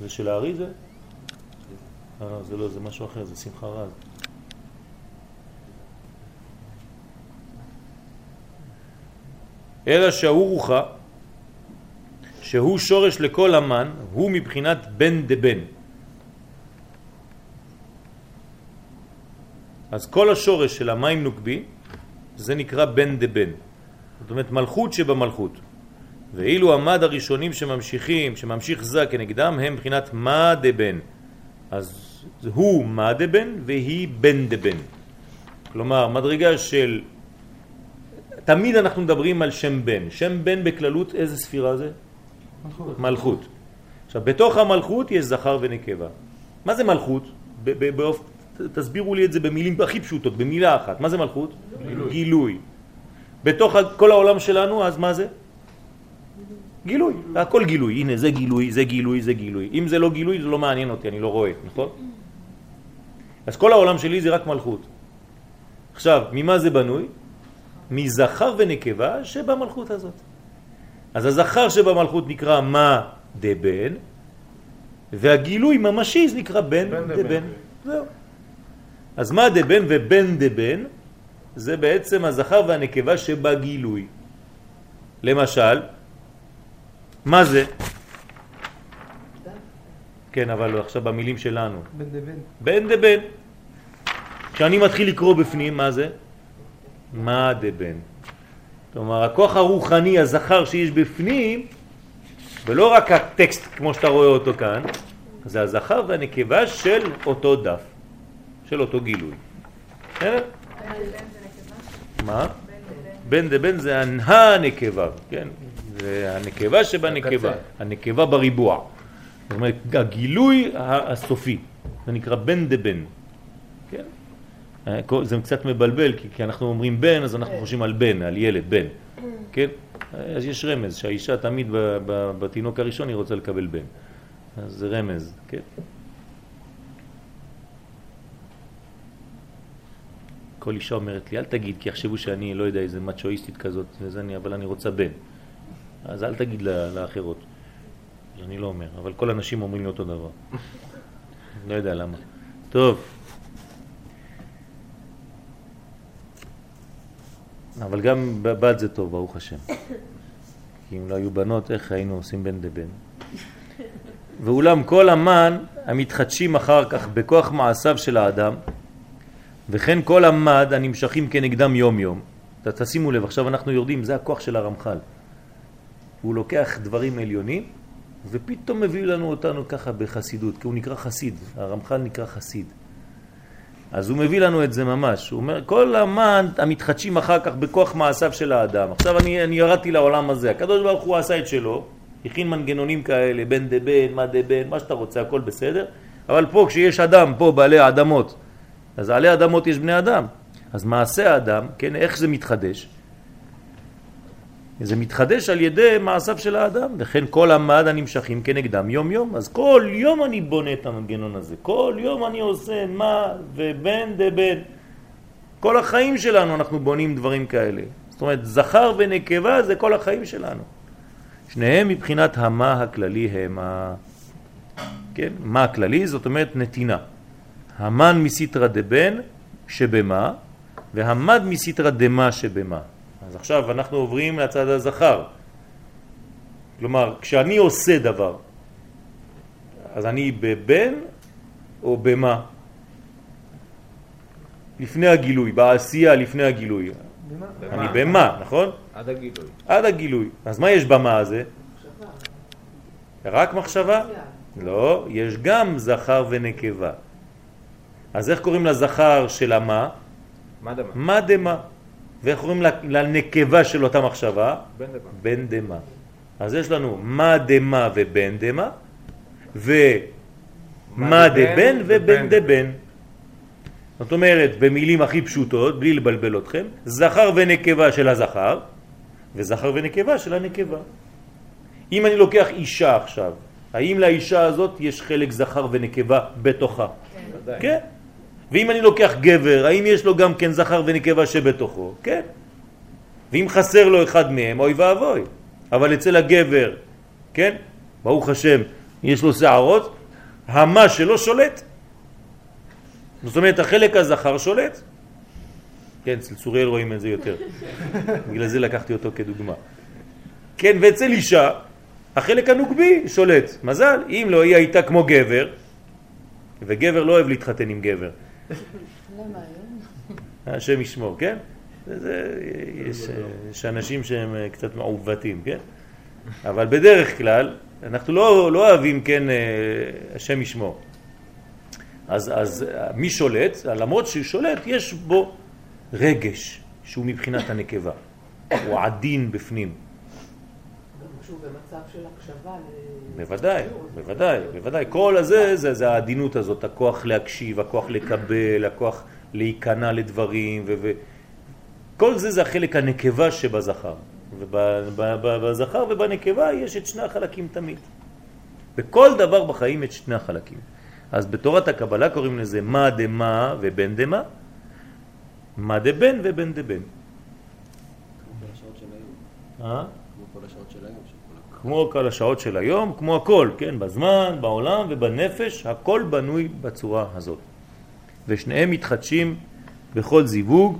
זה של הארי זה? אה, זה לא, זה משהו אחר, זה שמחה רז. אלא שההוא רוחה, שהוא שורש לכל המן, הוא מבחינת בן דבן. אז כל השורש של המים נוקבי זה נקרא בן דבן. זאת אומרת מלכות שבמלכות. ואילו המד הראשונים שממשיכים, שממשיך זה כנגדם, הם מבחינת מה דבן. אז הוא מה דבן והיא בן דבן. כלומר, מדרגה של... תמיד אנחנו מדברים על שם בן. שם בן בכללות איזה ספירה זה? מלכות. מלכות. עכשיו, בתוך המלכות יש זכר ונקבה. מה זה מלכות? באופ... תסבירו לי את זה במילים הכי פשוטות, במילה אחת. מה זה מלכות? גילוי. גילוי. בתוך כל העולם שלנו, אז מה זה? גילוי. הכל גילוי. הנה, זה גילוי, זה גילוי, זה גילוי. אם זה לא גילוי, זה לא מעניין אותי, אני לא רואה, נכון? אז כל העולם שלי זה רק מלכות. עכשיו, ממה זה בנוי? מזכר ונקבה שבמלכות הזאת. אז הזכר שבמלכות נקרא מה דבן, והגילוי ממשי זה נקרא בן דבן. זהו. אז מה דבן ובן דבן זה בעצם הזכר והנקבה שבגילוי. למשל, מה זה? כן, אבל עכשיו במילים שלנו. בן דבן. בן דבן. כשאני מתחיל לקרוא בפנים, מה זה? מה דבן. כלומר, הכוח הרוחני, הזכר שיש בפנים, ולא רק הטקסט כמו שאתה רואה אותו כאן, זה הזכר והנקבה של אותו דף, של אותו גילוי. מה? בן דבן זה הנקבה, כן? זה הנקבה שבנקבה, הנקבה בריבוע. זאת אומרת, הגילוי הסופי, זה נקרא בן דבן. כן? זה קצת מבלבל, כי, כי אנחנו אומרים בן, אז אנחנו חושבים על בן, על ילד, בן. כן? אז יש רמז, שהאישה תמיד בתינוק הראשון היא רוצה לקבל בן. אז זה רמז, כן? כל אישה אומרת לי, אל תגיד, כי יחשבו שאני, לא יודע, איזה מצ'ואיסטית כזאת, וזה אני, אבל אני רוצה בן. אז אל תגיד לאחרות. אני לא אומר, אבל כל הנשים אומרים לי אותו דבר. לא יודע למה. טוב. אבל גם בת זה טוב, ברוך השם. כי אם לא היו בנות, איך היינו עושים בן דבן? ואולם כל המן המתחדשים אחר כך בכוח מעשיו של האדם, וכן כל המד הנמשכים כנגדם יום יום. תשימו לב, עכשיו אנחנו יורדים, זה הכוח של הרמח"ל. הוא לוקח דברים עליונים ופתאום מביא לנו אותנו ככה בחסידות, כי הוא נקרא חסיד, הרמח"ל נקרא חסיד. אז הוא מביא לנו את זה ממש, הוא אומר, כל המן המתחדשים אחר כך בכוח מעשיו של האדם. עכשיו אני, אני ירדתי לעולם הזה, הקדוש ברוך הוא עשה את שלו, הכין מנגנונים כאלה, בן דבן, מה דבן, מה שאתה רוצה, הכל בסדר, אבל פה כשיש אדם, פה בעלי האדמות, אז עלי אדמות יש בני אדם. אז מעשה האדם, כן, איך זה מתחדש? זה מתחדש על ידי מעשיו של האדם, וכן כל המד הנמשכים כנגדם יום יום. אז כל יום אני בונה את המנגנון הזה, כל יום אני עושה מה ובן דבן. כל החיים שלנו אנחנו בונים דברים כאלה. זאת אומרת, זכר ונקבה זה כל החיים שלנו. שניהם מבחינת המה הכללי הם ה... כן? מה הכללי? זאת אומרת נתינה. המן מסיטרא דבן שבמה, והמד מסיטרא דמה שבמה. אז עכשיו אנחנו עוברים לצד הזכר. כלומר, כשאני עושה דבר, אז אני בבן או במה? לפני הגילוי, בעשייה לפני הגילוי. במה? אני במה, נכון? עד הגילוי. עד הגילוי. אז מה יש במה הזה? מחשבה. רק מחשבה? לא, יש גם זכר ונקבה. אז איך קוראים לזכר של המה? מה דמה. מה דמה. ואיך קוראים לנקבה של אותה מחשבה? בן דמה. בן דמה. אז יש לנו מה דמה ובן דמה, ומה דבן ובן דבן. זאת אומרת, במילים הכי פשוטות, בלי לבלבל אתכם, זכר ונקבה של הזכר, וזכר ונקבה של הנקבה. אם אני לוקח אישה עכשיו, האם לאישה הזאת יש חלק זכר ונקבה בתוכה? כן. כן. ואם אני לוקח גבר, האם יש לו גם כן זכר ונקבה שבתוכו? כן. ואם חסר לו אחד מהם, אוי ואבוי. אבל אצל הגבר, כן? ברוך השם, יש לו שערות, המה שלו שולט. זאת אומרת, החלק הזכר שולט. כן, אצל צוריאל רואים את זה יותר. בגלל זה לקחתי אותו כדוגמה. כן, ואצל אישה, החלק הנוגבי שולט. מזל, אם לא היא הייתה כמו גבר, וגבר לא אוהב להתחתן עם גבר. למה היום? השם ישמור, כן? יש, אנשים שהם קצת מעוותים, כן? אבל בדרך כלל, אנחנו לא, לא אוהבים, כן, אה, השם ישמור. אז, אז מי שולט? למרות שהוא שולט, יש בו רגש שהוא מבחינת הנקבה. הוא עדין בפנים. במצב של הקשבה. בוודאי, בוודאי, בוודאי. כל הזה, זה, זה העדינות הזאת, הכוח להקשיב, הכוח לקבל, הכוח להיכנע לדברים, וכל זה זה החלק הנקבה שבזכר. ובזכר ובנקבה יש את שני החלקים תמיד. בכל דבר בחיים את שני החלקים. אז בתורת הקבלה קוראים לזה מה דמה ובן דמה, מה דבן ובן דבן. אה? כמו כל השעות של היום, כמו הכל, כן, בזמן, בעולם ובנפש, הכל בנוי בצורה הזאת. ושניהם מתחדשים בכל זיווג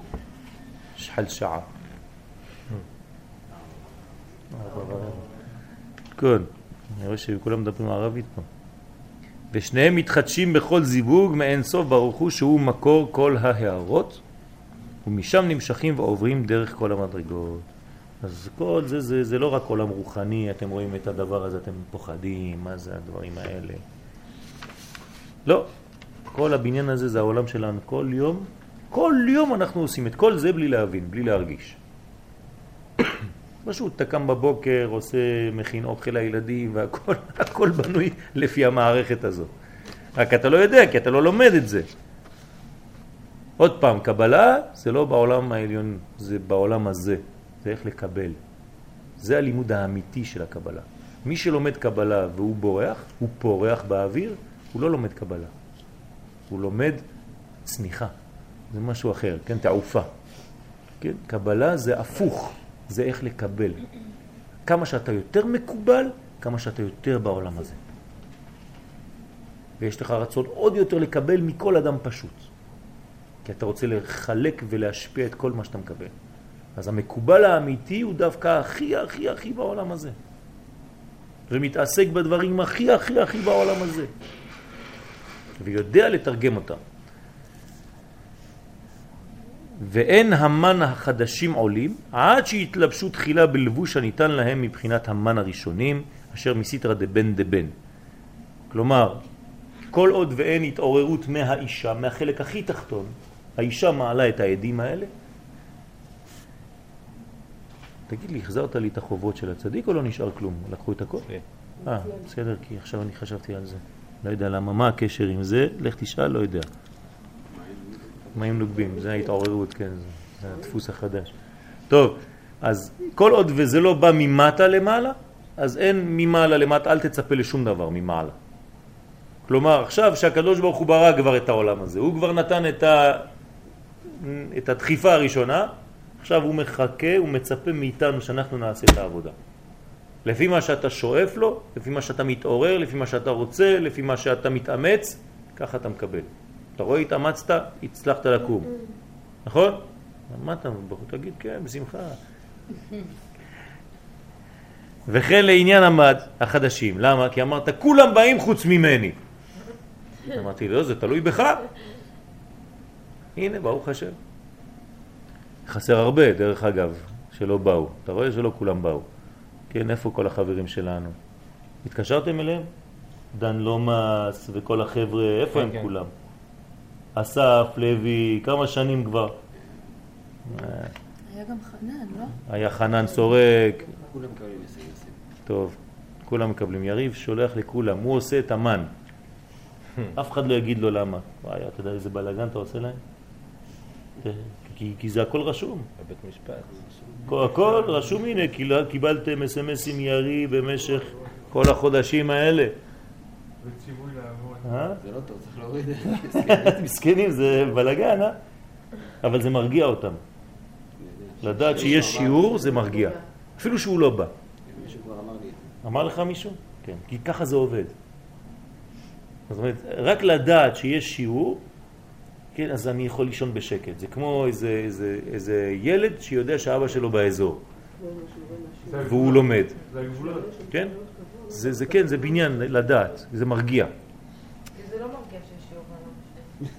שחל שעה. כן, אני רואה שכולם מדברים ערבית פה. ושניהם מתחדשים בכל זיווג מאין סוף ברוך הוא שהוא מקור כל ההערות ומשם נמשכים ועוברים דרך כל המדרגות. אז כל זה, זה, זה לא רק עולם רוחני, אתם רואים את הדבר הזה, אתם פוחדים, מה זה הדברים האלה. לא, כל הבניין הזה זה העולם שלנו כל יום, כל יום אנחנו עושים את כל זה בלי להבין, בלי להרגיש. פשוט אתה קם בבוקר, עושה, מכין אוכל לילדים והכל הכל בנוי לפי המערכת הזאת. רק אתה לא יודע, כי אתה לא לומד את זה. עוד פעם, קבלה זה לא בעולם העליון, זה בעולם הזה. זה איך לקבל. זה הלימוד האמיתי של הקבלה. מי שלומד קבלה והוא בורח, הוא פורח באוויר, הוא לא לומד קבלה. הוא לומד צניחה. זה משהו אחר, כן? תעופה. כן? קבלה זה הפוך. זה איך לקבל. כמה שאתה יותר מקובל, כמה שאתה יותר בעולם הזה. ויש לך רצון עוד יותר לקבל מכל אדם פשוט. כי אתה רוצה לחלק ולהשפיע את כל מה שאתה מקבל. אז המקובל האמיתי הוא דווקא הכי הכי הכי בעולם הזה. ומתעסק בדברים הכי הכי הכי בעולם הזה. ויודע לתרגם אותם. ואין המן החדשים עולים עד שיתלבשו תחילה בלבוש הניתן להם מבחינת המן הראשונים אשר מסיתרא דבן דבן. כלומר, כל עוד ואין התעוררות מהאישה, מהחלק הכי תחתון, האישה מעלה את העדים האלה. תגיד לי, החזרת לי את החובות של הצדיק או לא נשאר כלום? לקחו את הכל? כן. אה, בסדר, כי עכשיו אני חשבתי על זה. לא יודע למה, מה הקשר עם זה? לך תשאל, לא יודע. מים נוגבים, זה ההתעוררות, כן, זה הדפוס החדש. טוב, אז כל עוד וזה לא בא ממטה למעלה, אז אין ממעלה למטה, אל תצפה לשום דבר ממעלה. כלומר, עכשיו שהקדוש ברוך הוא ברא כבר את העולם הזה, הוא כבר נתן את, ה... את הדחיפה הראשונה, עכשיו הוא מחכה, הוא מצפה מאיתנו שאנחנו נעשה את העבודה. לפי מה שאתה שואף לו, לפי מה שאתה מתעורר, לפי מה שאתה רוצה, לפי מה שאתה מתאמץ, ככה אתה מקבל. אתה רואה, התאמצת, הצלחת לקום. נכון? מה אתה בחור? תגיד כן, בשמחה. וכן לעניין המד החדשים. למה? כי אמרת, כולם באים חוץ ממני. אמרתי, לא, זה תלוי בך. הנה, ברוך השם. חסר הרבה, דרך אגב, שלא באו. אתה רואה שלא כולם באו. כן, איפה כל החברים שלנו? התקשרתם אליהם? דן לומאס וכל החבר'ה, איפה כן, הם כן. כולם? אסף, לוי, כמה שנים כבר. היה גם חנן, לא? היה חנן סורק. כולם מקבלים טוב, כולם מקבלים. יריב שולח לכולם, הוא עושה את המן. אף אחד לא יגיד לו למה. וואי, אתה יודע איזה בלאגן אתה עושה להם? כי, כי זה הכל רשום. בבית משפט. הכל, הכל רשום, הנה, קיבלתם אס.אם.אסים ירי במשך כל החודשים האלה. וציווי לעבוד. אה? זה לא טוב, צריך להוריד את מסכנים, זה בלגן, אה? אבל זה מרגיע אותם. לדעת שיש שיעור זה מרגיע. אפילו שהוא לא בא. אמר לך מישהו? כן. כי ככה זה עובד. זאת אומרת, רק לדעת שיש שיעור, כן, אז אני יכול לישון בשקט. זה כמו איזה, איזה, איזה ילד שיודע שאבא שלו באזור, והוא לומד. זה הגבולות. כן? זה, זה כן, זה בניין לדעת, זה מרגיע. זה לא מרגיע שיש שיעור.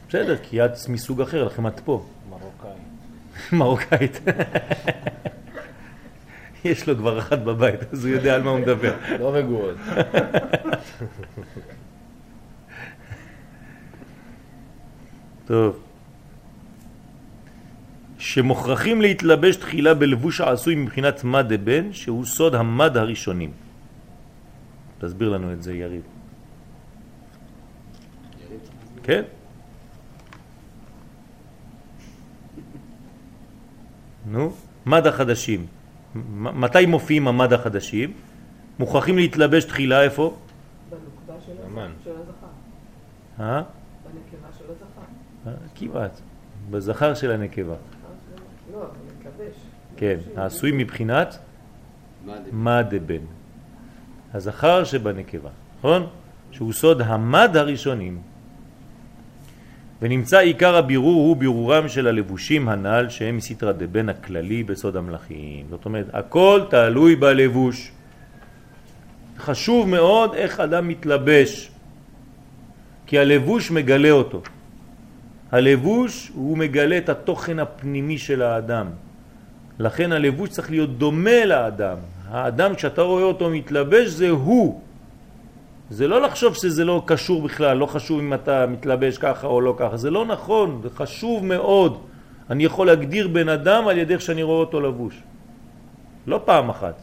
בסדר, כי את מסוג אחר, לכם את פה. מרוקאי. מרוקאית. יש לו כבר אחת בבית, אז הוא יודע על מה הוא מדבר. לא רגועות. טוב. שמוכרחים להתלבש תחילה בלבוש העשוי מבחינת מד אבן, שהוא סוד המד הראשונים. תסביר לנו את זה, יריב. כן? נו, מד החדשים. מתי מופיעים המד החדשים? מוכרחים להתלבש תחילה איפה? בנוקבה של הזכר. אה? בנקבה של הזכר. אה, כמעט. בזכר של הנקבה. לא. כן, העשוי מבחינת מה זה? מד בן. הזכר שבנקבה, נכון? שהוא סוד המד הראשונים. ונמצא עיקר הבירור הוא בירורם של הלבושים הנ"ל שהם מסתרא דבן הכללי בסוד המלאכים. זאת אומרת, הכל תלוי בלבוש. חשוב מאוד איך אדם מתלבש, כי הלבוש מגלה אותו. הלבוש הוא מגלה את התוכן הפנימי של האדם. לכן הלבוש צריך להיות דומה לאדם. האדם כשאתה רואה אותו מתלבש זה הוא. זה לא לחשוב שזה לא קשור בכלל, לא חשוב אם אתה מתלבש ככה או לא ככה, זה לא נכון, זה חשוב מאוד. אני יכול להגדיר בן אדם על ידי איך שאני רואה אותו לבוש. לא פעם אחת.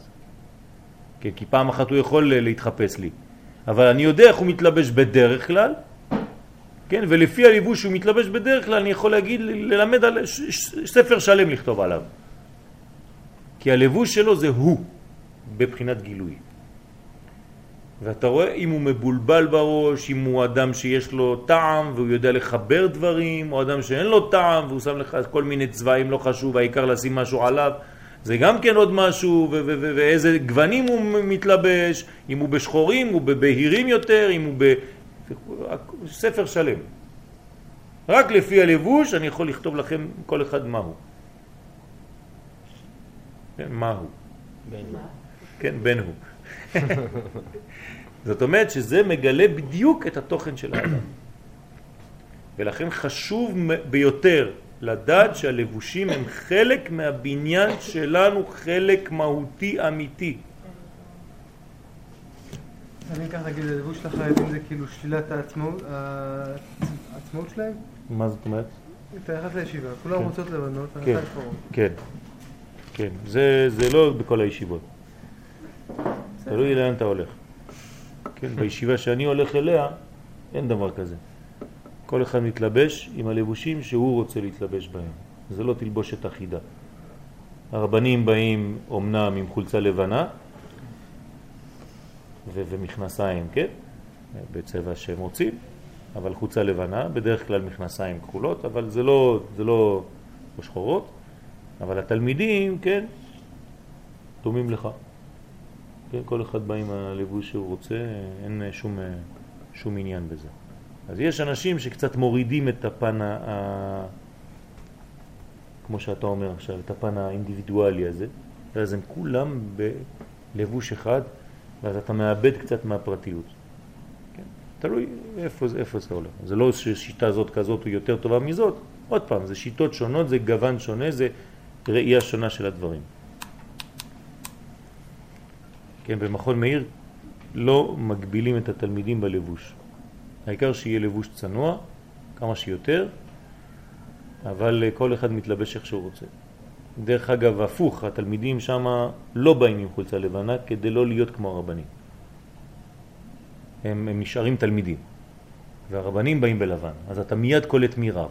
כי פעם אחת הוא יכול להתחפש לי. אבל אני יודע איך הוא מתלבש בדרך כלל, כן, ולפי הליבוש שהוא מתלבש בדרך כלל אני יכול להגיד, ללמד על ספר שלם לכתוב עליו. כי הלבוש שלו זה הוא, בבחינת גילוי. ואתה רואה אם הוא מבולבל בראש, אם הוא אדם שיש לו טעם והוא יודע לחבר דברים, או אדם שאין לו טעם והוא שם לך כל מיני צבעים לא חשוב, העיקר לשים משהו עליו, זה גם כן עוד משהו, ואיזה גוונים הוא מתלבש, אם הוא בשחורים, הוא בבהירים יותר, אם הוא. ספר שלם. רק לפי הלבוש אני יכול לכתוב לכם כל אחד מהו. כן, מהו. כן, בן הוא. זאת אומרת שזה מגלה בדיוק את התוכן של האדם. ולכן חשוב ביותר לדעת שהלבושים הם חלק מהבניין שלנו, חלק מהותי אמיתי. אני אקח נגיד הלבוש של החרדים זה כאילו שלילת העצמאות שלהם? מה זאת אומרת? אתה נכנס לישיבה, כולם כן. רוצות לבנות, כן. לפורום. כן, כן. זה, זה לא בכל הישיבות. תלוי לאן אתה הולך. כן, בישיבה שאני הולך אליה, אין דבר כזה. כל אחד מתלבש עם הלבושים שהוא רוצה להתלבש בהם. זה לא תלבושת אחידה. הרבנים באים אומנם עם חולצה לבנה ומכנסיים, כן? בצבע שהם רוצים, אבל חולצה לבנה, בדרך כלל מכנסיים כחולות, אבל זה לא, זה לא, שחורות, אבל התלמידים, כן, דומים לך. כן, כל אחד בא עם הלבוש שהוא רוצה, אין שום, שום עניין בזה. אז יש אנשים שקצת מורידים את הפן, ה, כמו שאתה אומר עכשיו, את הפן האינדיבידואלי הזה, ואז הם כולם בלבוש אחד, ואז אתה מאבד קצת מהפרטיות. כן? תלוי איפה, איפה זה הולך. זה לא ששיטה זאת כזאת היא יותר טובה מזאת, עוד פעם, זה שיטות שונות, זה גוון שונה, זה ראייה שונה של הדברים. כן, במכון מאיר לא מגבילים את התלמידים בלבוש. העיקר שיהיה לבוש צנוע, כמה שיותר, אבל כל אחד מתלבש איך שהוא רוצה. דרך אגב, הפוך, התלמידים שם לא באים עם חולצה לבנה כדי לא להיות כמו הרבנים. הם, הם נשארים תלמידים, והרבנים באים בלבן, אז אתה מיד קולט מי רב,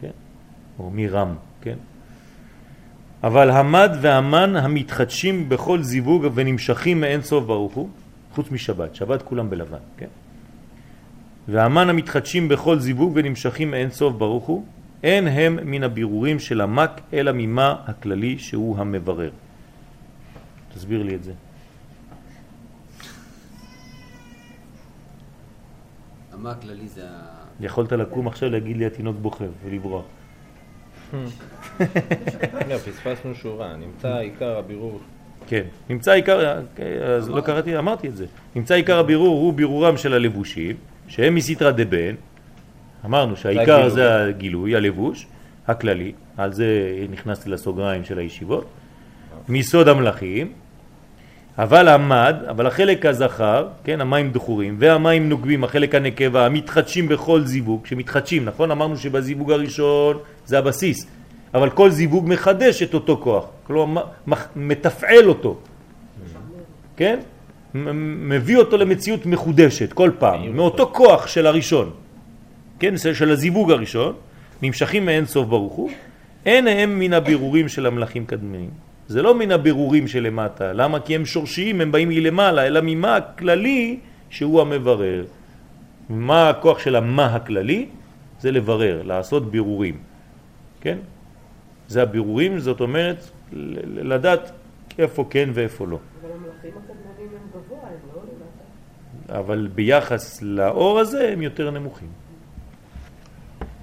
כן? או מי רם, כן? אבל המד והמן המתחדשים בכל זיווג ונמשכים מאין סוף ברוך הוא, חוץ משבת, שבת כולם בלבן, כן? והמן המתחדשים בכל זיווג ונמשכים מאין סוף ברוך הוא, אין הם מן הבירורים של המק, אלא ממה הכללי שהוא המברר. תסביר לי את זה. המה הכללי זה ה... יכולת לקום עכשיו להגיד לי התינוק בוכה ולברוח. לא, פספסנו שורה, נמצא עיקר הבירור. כן, נמצא עיקר, אז לא קראתי, אמרתי את זה. נמצא עיקר הבירור הוא בירורם של הלבושים, שהם מסתרא דבן. אמרנו שהעיקר. זה הגילוי, הלבוש הכללי, על זה נכנסתי לסוגריים של הישיבות. מיסוד המלאכים, אבל המד, אבל החלק הזכר, כן, המים דחורים, והמים נוקבים, החלק הנקבה, המתחדשים בכל זיווג, שמתחדשים, נכון? אמרנו שבזיווג הראשון זה הבסיס, אבל כל זיווג מחדש את אותו כוח, כלומר מתפעל אותו, כן? מביא אותו למציאות מחודשת כל פעם, מאותו כוח של הראשון, כן? של הזיווג הראשון, נמשכים מאין סוף ברוך הוא, אין הם מן הבירורים של המלאכים קדמיים. זה לא מן הבירורים שלמטה. למה? כי הם שורשיים, הם באים מלמעלה, אלא ממה הכללי שהוא המברר. מה הכוח של המה הכללי? זה לברר, לעשות בירורים. כן? זה הבירורים, זאת אומרת, לדעת איפה כן ואיפה לא. אבל המלאכים הקדמונים הם גבוה, הם לא למטה. אבל ביחס לאור הזה הם יותר נמוכים.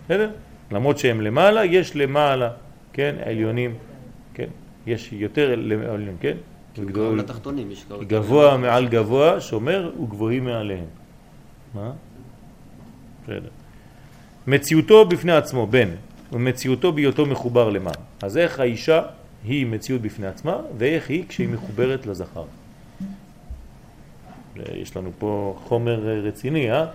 בסדר? למרות שהם למעלה, יש למעלה, כן, עליונים, כן, יש יותר עליונים, כן? וגדול- לתחתונים, יש גבוה מעל גבוה, שומר וגבוהים מעליהם. מה? בסדר. מציאותו בפני עצמו, בן, ומציאותו בהיותו מחובר למה. אז איך האישה היא מציאות בפני עצמה, ואיך היא כשהיא מחוברת לזכר. יש לנו פה חומר אה, רציני, אה?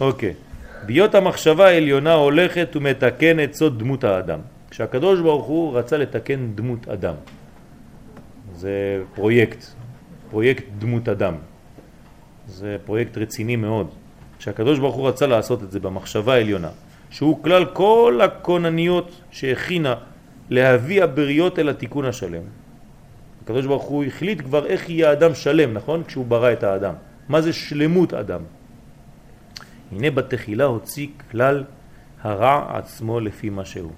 אוקיי. בהיות המחשבה העליונה הולכת ומתקנת סוד דמות האדם. כשהקדוש ברוך הוא רצה לתקן דמות אדם. זה פרויקט, פרויקט דמות אדם. זה פרויקט רציני מאוד. כשהקדוש ברוך הוא רצה לעשות את זה במחשבה העליונה, שהוא כלל כל הכונניות שהכינה להביא הבריות אל התיקון השלם. הקדוש ברוך הוא החליט כבר איך יהיה אדם שלם, נכון? כשהוא ברא את האדם. מה זה שלמות אדם? הנה בתחילה הוציא כלל הרע עצמו לפי מה שהוא.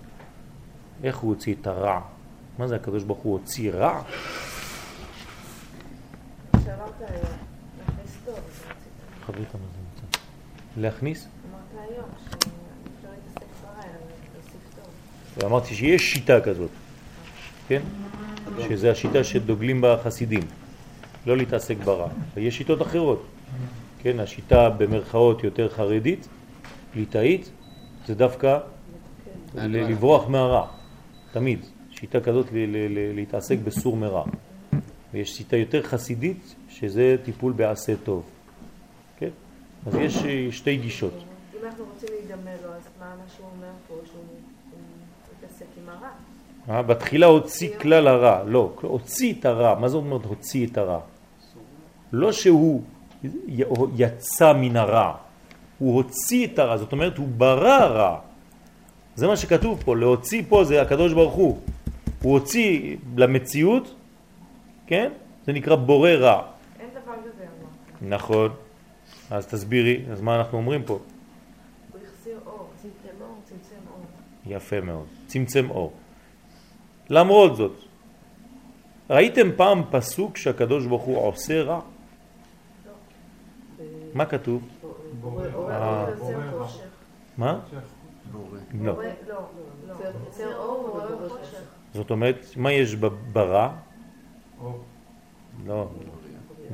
איך הוא הוציא את הרע? מה זה הקדוש ברוך הוא הוציא רע? היום, להכניס? אמרת היום שאפשר להתעסק ברע, אלא. ואמרתי שיש שיטה כזאת, כן? שזה השיטה שדוגלים בה החסידים, לא להתעסק ברע. ויש שיטות אחרות, כן? השיטה במרכאות יותר חרדית, ליטאית, זה דווקא ל- לברוח מהרע, תמיד. שיטה כזאת להתעסק בסור מרע. ויש שיטה יותר חסידית, שזה טיפול בעשה טוב, כן? אז יש אה, שתי גישות. אם אנחנו רוצים להידמה לו, אז מה מה שהוא אומר פה, שהוא הוא מתעסק עם הרע? אה, בתחילה הוציא כלל הרע, לא, הוציא את הרע, מה זה אומר הוציא את הרע? לא שהוא יצא מן הרע, הוא הוציא את הרע, זאת אומרת הוא ברא רע. זה מה שכתוב פה, להוציא פה זה הקדוש ברוך הוא. הוא הוציא למציאות, כן? זה נקרא בורא רע. אין דבר כזה, אמרת. נכון. אז תסבירי, אז מה אנחנו אומרים פה? הוא החזיר אור, צמצם אור, צמצם אור. יפה מאוד. צמצם אור. למרות זאת, ראיתם פעם פסוק שהקדוש ברוך הוא עושה רע? מה כתוב? מה? בורא. לא. לא, לא. חושך. זאת אומרת, מה יש ב- ברע? לא.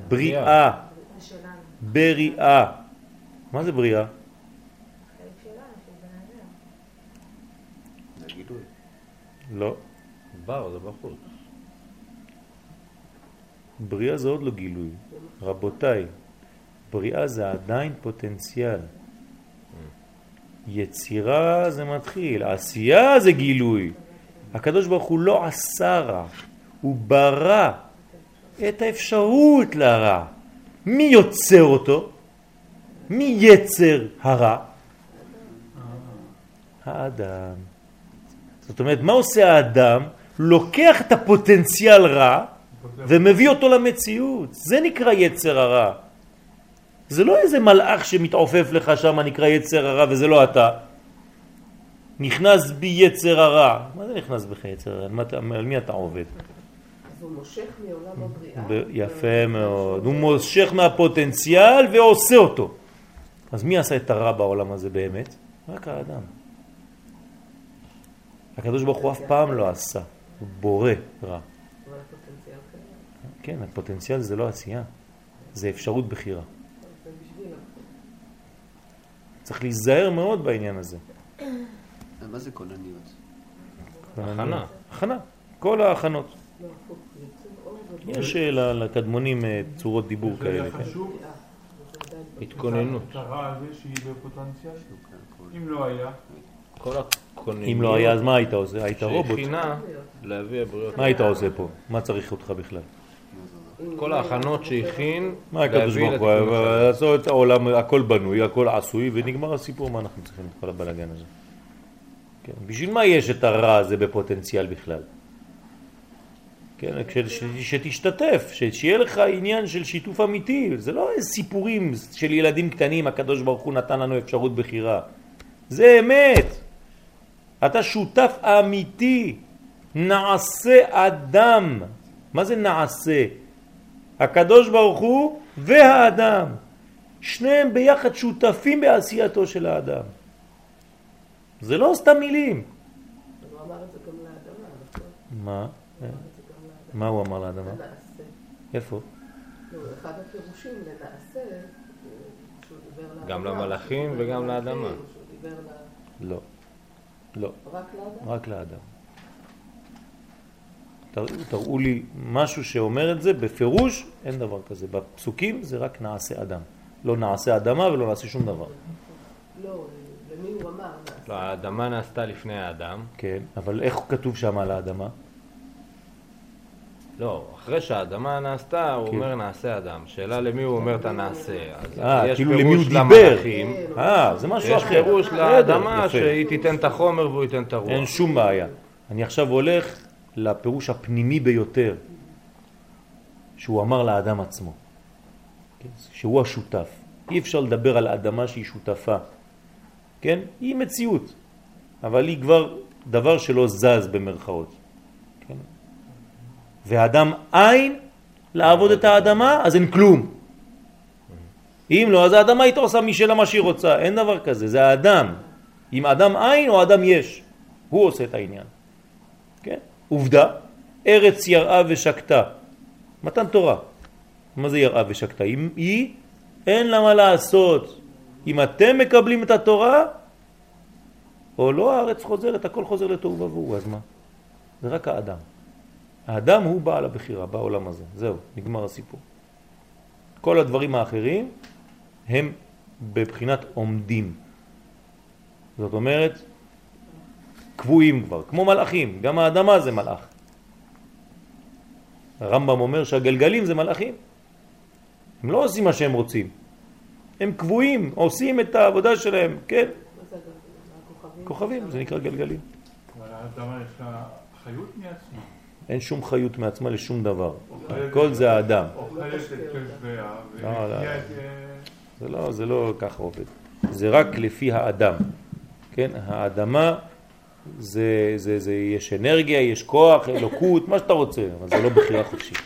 בריאה. בריאה. מה זה בריאה? לא. בר זה בחוץ. בריאה זה עוד לא גילוי. רבותיי, בריאה זה עדיין פוטנציאל. יצירה זה מתחיל, עשייה זה גילוי. הקדוש ברוך הוא לא עשה רע, הוא ברא את האפשרות לרע. מי יוצר אותו? מי יצר הרע? האדם. זאת אומרת, מה עושה האדם? לוקח את הפוטנציאל רע ומביא אותו למציאות. זה נקרא יצר הרע. זה לא איזה מלאך שמתעופף לך שם נקרא יצר הרע וזה לא אתה. נכנס בי יצר הרע. מה זה נכנס בך יצר הרע? על, מי אתה עובד? אז הוא מושך מעולם הבריאה. יפה מאוד. הוא מושך מהפוטנציאל ועושה אותו. אז מי עשה את הרע בעולם הזה באמת? רק האדם. הקדוש ברוך הוא אף פעם לא עשה, הוא בורא רע. כן, הפוטנציאל זה לא עשייה, זה אפשרות בחירה. זה. צריך להיזהר מאוד בעניין הזה. מה זה כונניות? הכנה. הכנה, כל ההכנות. יש אה, לקדמונים אה, צורות דיבור זה כאלה. כן. חשוב התכוננות. אם לא היה, כל הכונניות. אם לא היה, אז מה היית עושה? היית רובוט. שהכינה להביא הבריות. מה היית עושה פה? מה צריך אותך בכלל? כל ההכנות שהכין, מה הקדוש ברוך הוא. לעשות את העולם, הכל בנוי, הכל עשוי, ונגמר הסיפור, מה אנחנו צריכים את כל הבלגן הזה? כן, בשביל מה יש את הרע הזה בפוטנציאל בכלל? כן, כש- ש- שתשתתף, ש- שיהיה לך עניין של שיתוף אמיתי, זה לא סיפורים של ילדים קטנים, הקדוש ברוך הוא נתן לנו אפשרות בחירה. זה אמת. אתה שותף אמיתי, נעשה אדם. מה זה נעשה? הקדוש ברוך הוא והאדם. שניהם ביחד שותפים בעשייתו של האדם. זה לא סתם מילים. הוא אמר את זה גם לאדמה, נכון? מה? מה הוא אמר לאדמה? לנעשה. איפה? לא, אחד הפירושים לנעשה, שהוא דיבר לאדמה. גם למלאכים וגם לאדמה. לא. לא. רק לאדם? רק לאדם. תראו, תראו לי משהו שאומר את זה, בפירוש אין דבר כזה. בפסוקים זה רק נעשה אדם. לא נעשה אדמה ולא נעשה שום דבר. לא, למי הוא אמר? לא, האדמה נעשתה לפני האדם. כן, אבל איך כתוב שם על האדמה? לא, אחרי שהאדמה נעשתה, הוא כן. אומר נעשה אדם. שאלה למי הוא אומר את הנעשה. אז אה, יש כאילו למי הוא פירוש דיבר. אה, זה משהו יש אחר. פירוש בסדר, לאדמה יפה. שהיא תיתן את החומר והוא ייתן את הרוח. אין שום בעיה. אני עכשיו הולך לפירוש הפנימי ביותר, שהוא אמר לאדם עצמו, כן? שהוא השותף. אי אפשר לדבר על אדמה שהיא שותפה, כן? היא מציאות, אבל היא כבר דבר שלא זז במרכאות. כן? והאדם אין לעבוד את האדמה, אז אין כלום. אם לא, אז האדמה הייתה עושה משלה מה שהיא רוצה, אין דבר כזה, זה האדם. אם אדם אין או אדם יש, הוא עושה את העניין. כן? עובדה, ארץ יראה ושקטה. מתן תורה. מה זה יראה ושקטה? אם היא, אין לה מה לעשות. אם אתם מקבלים את התורה, או לא, הארץ חוזרת, הכל חוזר לתוהו ובוהו, אז מה? זה רק האדם. האדם הוא בעל הבחירה בעולם הזה. זהו, נגמר הסיפור. כל הדברים האחרים הם בבחינת עומדים. זאת אומרת, קבועים כבר, כמו מלאכים, גם האדמה זה מלאך. הרמב"ם אומר שהגלגלים זה מלאכים. הם לא עושים מה שהם רוצים. הם קבועים, עושים את העבודה שלהם, כן? כוכבים, זה נקרא גלגלים. אבל האדמה יש לה חיות מעצמה. אין שום חיות מעצמה לשום דבר. הכל זה האדם. לא, לא. זה לא, זה לא ככה עובד. זה רק לפי האדם. כן, האדמה זה, זה, זה, יש אנרגיה, יש כוח, אלוקות, מה שאתה רוצה, אבל זה לא בחירה חופשית.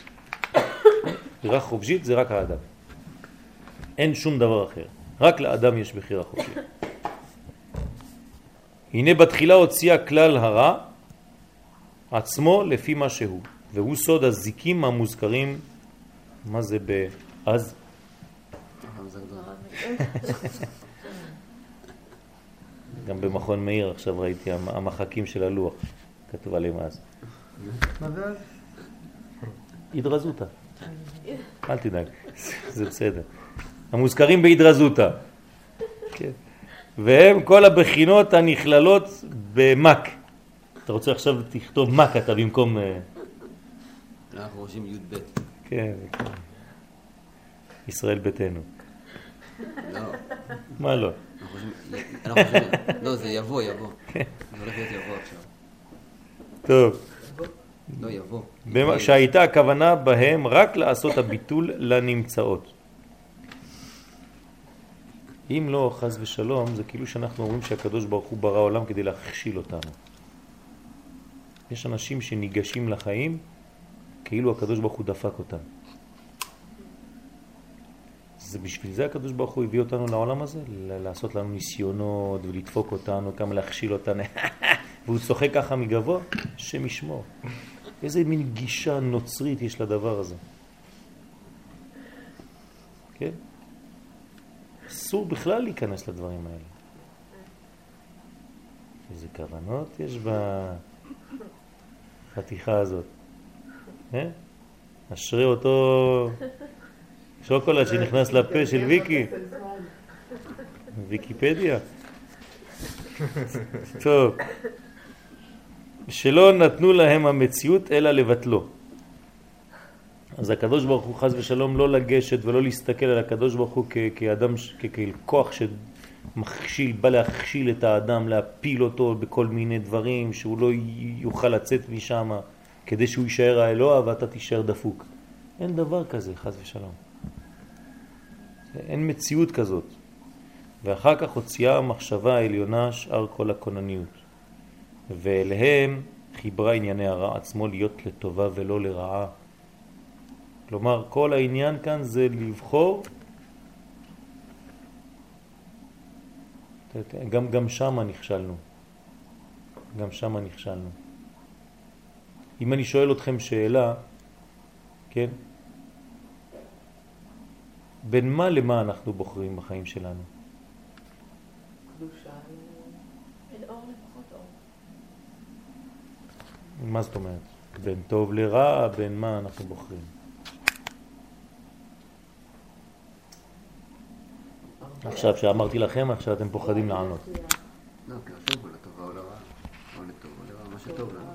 בחירה חופשית זה רק האדם. אין שום דבר אחר. רק לאדם יש בחירה חופשית. הנה בתחילה הוציאה כלל הרע עצמו לפי מה שהוא, והוא סוד הזיקים המוזכרים, מה זה באז? גם במכון מאיר עכשיו ראיתי המ- המחקים של הלוח, כתוב עליהם אז. מה זה אז? אל תדאג, זה בסדר. המוזכרים בהדרזותה. כן. והם כל הבחינות הנכללות במק. אתה רוצה עכשיו תכתוב מק אתה במקום... אה, אנחנו חושבים י"ב. כן, כן. ישראל ביתנו. לא. מה לא? אנחנו חושבים... אנחנו חושבים... לא, זה יבוא, יבוא. זה הולך להיות יבוא עכשיו. טוב. לא, יבוא. במה- שהייתה הכוונה בהם רק לעשות הביטול לנמצאות. אם לא, חז ושלום, זה כאילו שאנחנו אומרים שהקדוש ברוך הוא ברא עולם כדי להכשיל אותנו. יש אנשים שניגשים לחיים כאילו הקדוש ברוך הוא דפק אותם. זה בשביל זה הקדוש ברוך הוא הביא אותנו לעולם הזה, לעשות לנו ניסיונות ולדפוק אותנו, כמה להכשיל אותנו, והוא צוחק ככה מגבוה, השם ישמור. איזה מין גישה נוצרית יש לדבר הזה. כן? אסור בכלל להיכנס לדברים האלה. איזה כוונות יש בחתיכה הזאת. אה? אשרי אותו שוקולד שנכנס לפה של ויקי, ויקיפדיה. טוב, שלא נתנו להם המציאות אלא לבטלו. אז הקדוש ברוך הוא חז ושלום לא לגשת ולא להסתכל על הקדוש ברוך הוא כ- כאדם, כ- כאל כוח שמכשיל, בא להכשיל את האדם, להפיל אותו בכל מיני דברים, שהוא לא יוכל לצאת משם כדי שהוא יישאר האלוה ואתה תישאר דפוק. אין דבר כזה, חז ושלום. אין מציאות כזאת. ואחר כך הוציאה המחשבה העליונה שאר כל הכונניות. ואליהם חיברה ענייני הרע עצמו להיות לטובה ולא לרעה. כלומר, כל העניין כאן זה לבחור, גם, גם שם נכשלנו. גם שם נכשלנו. אם אני שואל אתכם שאלה, כן? בין מה למה אנחנו בוחרים בחיים שלנו? קדושה. מה זאת אומרת? בין טוב לרע, בין מה אנחנו בוחרים? עכשיו שאמרתי לכם, עכשיו אתם פוחדים לענות. לא, כי פה לטובה או לרעה. או לטוב או לרעה, מה שטוב לנו.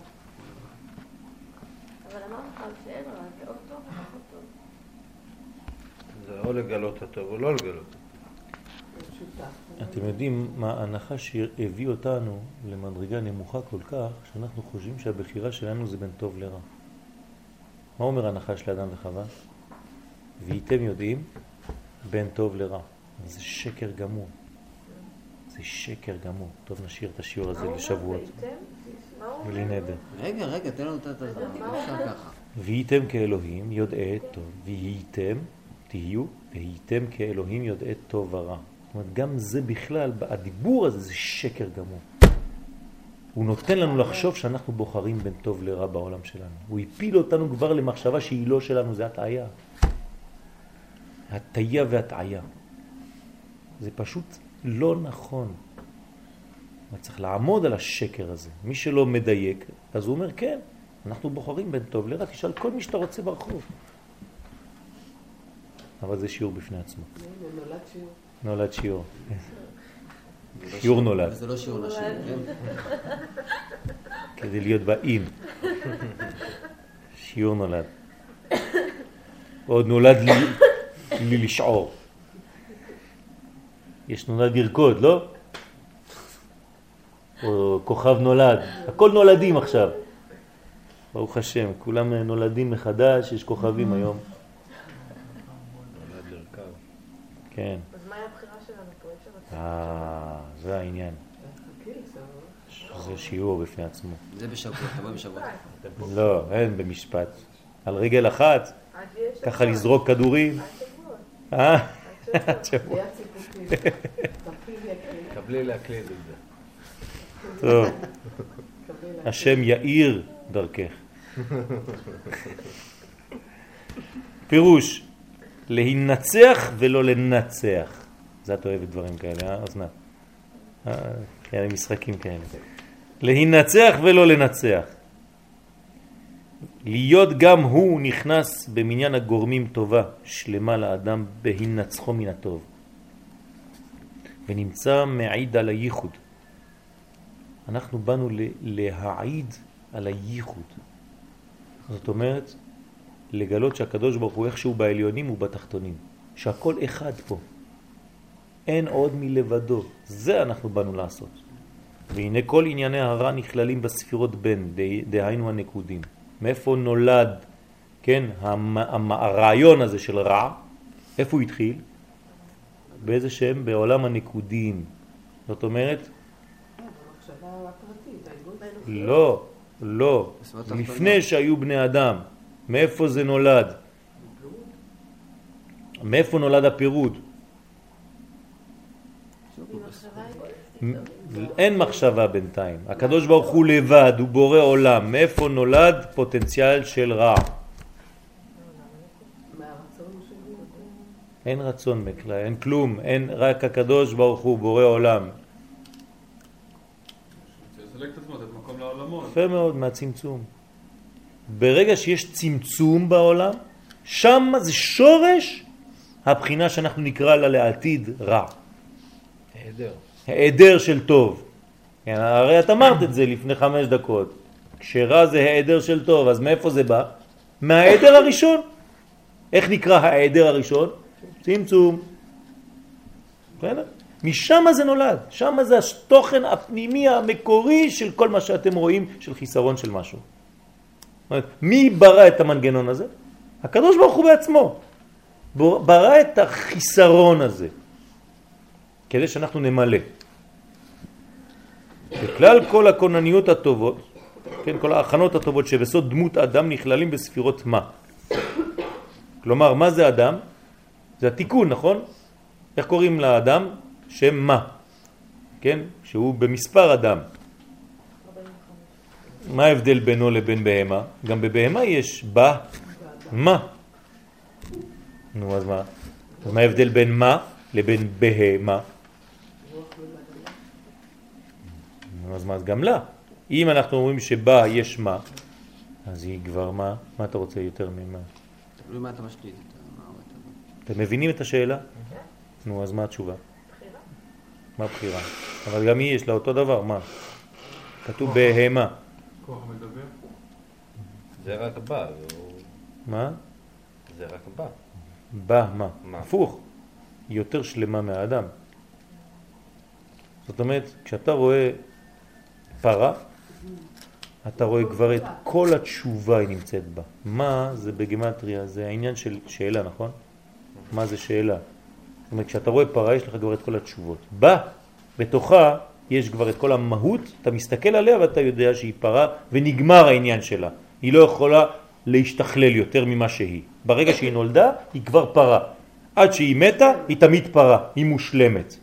אבל אמרנו לך שאין רע, זה או טוב או פחות טוב. זה או לגלות הטוב או לא לגלות. אתם יודעים מה הנחש הביא אותנו למדרגה נמוכה כל כך, שאנחנו חושבים שהבחירה שלנו זה בין טוב לרע. מה אומר הנחש לאדם וחווה? והייתם יודעים בין טוב לרע. זה שקר גמור. זה שקר גמור. טוב, נשאיר את השיעור הזה לשבועות. בלי נדר. רגע, רגע, תן לנו את ככה. והייתם כאלוהים יודעי טוב, והייתם, תהיו, והייתם כאלוהים יודעי טוב ורע. זאת אומרת, גם זה בכלל, הדיבור הזה זה שקר גמור. הוא נותן לנו לחשוב שאנחנו בוחרים בין טוב לרע בעולם שלנו. הוא הפיל אותנו כבר למחשבה שהיא לא שלנו, זה הטעיה. הטעיה והטעיה. זה פשוט לא נכון. צריך לעמוד על השקר הזה. מי שלא מדייק, אז הוא אומר, כן, אנחנו בוחרים בין טוב לרע, תשאל כל מי שאתה רוצה ברחוב. אבל זה שיעור בפני עצמו. נולד שיעור. נולד שיעור. שיעור נולד. זה לא שיעור נשים, כן? כדי להיות באים. שיעור נולד. עוד נולד לי, לי לשעור. יש נולד לרקוד, לא? או כוכב נולד. הכל נולדים עכשיו. ברוך השם, כולם נולדים מחדש, יש כוכבים היום. נולד לרכב. כן. אז מהי הבחירה שלנו פה? אה, זה העניין. זה שיעור בפני עצמו. זה בשבוע, תבוא בשבוע. לא, אין במשפט. על רגל אחת, ככה. לזרוק כדורים. עד שבוע. אה? קבלי להקליד את זה. טוב. השם יאיר דרכך. פירוש, להינצח ולא לנצח. זה את אוהבת דברים כאלה, אה, אוזנת? אה, כאלה משחקים כאלה. להינצח ולא לנצח. להיות גם הוא נכנס במניין הגורמים טובה שלמה לאדם בהינצחו מן הטוב. ונמצא מעיד על הייחוד. אנחנו באנו להעיד על הייחוד. זאת אומרת, לגלות שהקדוש ברוך הוא איכשהו בעליונים ובתחתונים. שהכל אחד פה. אין עוד מלבדו. זה אנחנו באנו לעשות. והנה כל ענייני הרע נכללים בספירות בין, דה- דהיינו הנקודים. מאיפה נולד, כן, המ, המ, הרעיון הזה של רע? איפה הוא התחיל? באיזה שם? בעולם הנקודים. זאת אומרת. לא, לא. לפני. שהיו בני אדם, מאיפה זה נולד? מאיפה נולד הפירוד? אין מחשבה בינתיים. הקדוש ברוך הוא לבד, הוא בורא עולם. מאיפה נולד פוטנציאל של רע? אין רצון בכלל, אין כלום, אין רק הקדוש ברוך הוא בורא עולם. יפה מאוד מהצמצום. ברגע שיש צמצום בעולם, שם זה שורש הבחינה שאנחנו נקרא לה לעתיד רע. היעדר. העדר של טוב. כן, הרי את אמרת את זה לפני חמש דקות. כשרע זה העדר של טוב, אז מאיפה זה בא? מהעדר הראשון. איך נקרא העדר הראשון? צמצום. בסדר? משם זה נולד, שם זה התוכן הפנימי המקורי של כל מה שאתם רואים של חיסרון של משהו. מי ברא את המנגנון הזה? הקדוש ברוך הוא בעצמו. ברא את החיסרון הזה, כדי שאנחנו נמלא. בכלל כל הכונניות הטובות, כן, כל ההכנות הטובות שבסוד דמות אדם נכללים בספירות מה. כלומר, מה זה אדם? זה התיקון, נכון? איך קוראים לאדם? שם מה, כן? שהוא במספר אדם. מה ההבדל בינו לבין בהמה? גם בבהמה יש בה מה. נו, אז מה? אז מה ההבדל בין מה לבין בהמה? נו, אז מה? אז גם לה. אם אנחנו אומרים שבה יש מה, אז היא כבר מה? מה אתה רוצה יותר ממה? תלוי מה אתה משליט. אתה- אתם מבינים את השאלה? נו, אז מה התשובה? מה בחירה? אבל גם היא יש לה אותו דבר, מה? כתוב בהמה. כוח מדבר. זה רק בא, מה? זה רק בא. בה מה? מה? הפוך. היא יותר שלמה מהאדם. זאת אומרת, כשאתה רואה פרה, אתה רואה כבר את כל התשובה היא נמצאת בה. מה זה בגמטריה? זה העניין של שאלה, נכון? מה זה שאלה? זאת אומרת, כשאתה רואה פרה, יש לך כבר את כל התשובות. בה, בתוכה, יש כבר את כל המהות, אתה מסתכל עליה ואתה יודע שהיא פרה, ונגמר העניין שלה. היא לא יכולה להשתכלל יותר ממה שהיא. ברגע שהיא נולדה, היא כבר פרה. עד שהיא מתה, היא תמיד פרה, היא מושלמת.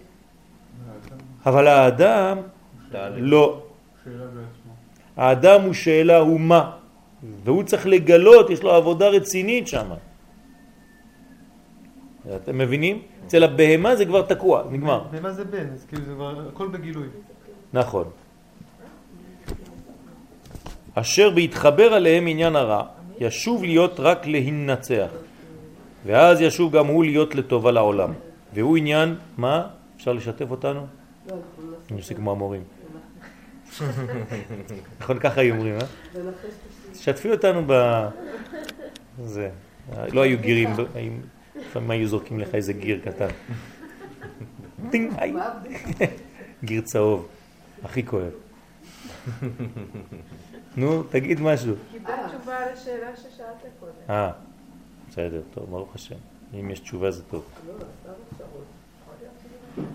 אבל האדם. לא. האדם הוא שאלה, הוא מה. והוא צריך לגלות, יש לו עבודה רצינית שם. אתם מבינים? אצל הבהמה זה כבר תקוע, נגמר. ומה זה בן? אז כאילו זה כבר הכל בגילוי. נכון. אשר בהתחבר עליהם עניין הרע, ישוב להיות רק להנצח. ואז ישוב גם הוא להיות לטובה לעולם. והוא עניין, מה? אפשר לשתף אותנו? אני עושה כמו המורים. נכון, ככה היו אומרים, אה? שתפי אותנו ב... זה. לא היו גירים, לפעמים היו זורקים לך איזה גיר קטן. טינג, היי. גיר צהוב, הכי כואב. נו, תגיד משהו. קיבלת תשובה על השאלה ששאלת קודם. אה, בסדר, טוב, ברוך השם. אם יש תשובה זה טוב. לא, אפשרות.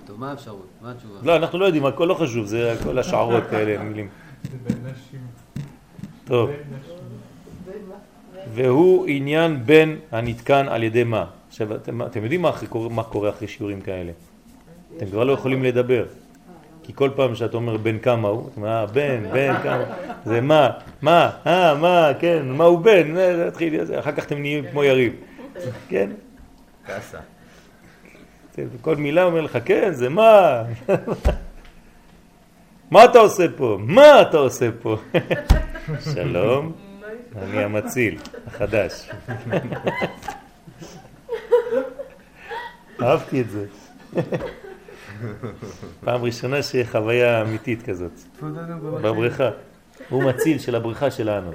טוב, מה האפשרות? מה התשובה? לא, אנחנו לא יודעים, הכל לא חשוב, זה כל השערות האלה, מילים. טוב? והוא עניין בין הנתקן על ידי מה. עכשיו, אתם, אתם יודעים מה, אחרי, מה קורה אחרי שיעורים כאלה? אתם כבר לא יכולים לדבר. כי כל פעם שאת אומר בן כמה הוא, אומר, אה, בן, בן כמה, זה מה, מה, אה, מה, כן, מה הוא בן, זה, אחר כך אתם נהיים כמו יריב, כן? קאסה. כל מילה אומר לך, כן, זה מה, מה אתה עושה פה? מה אתה עושה פה? שלום, אני המציל, החדש. אהבתי את זה. פעם ראשונה שחוויה אמיתית כזאת. בבריכה. הוא מציל של הבריכה שלנו.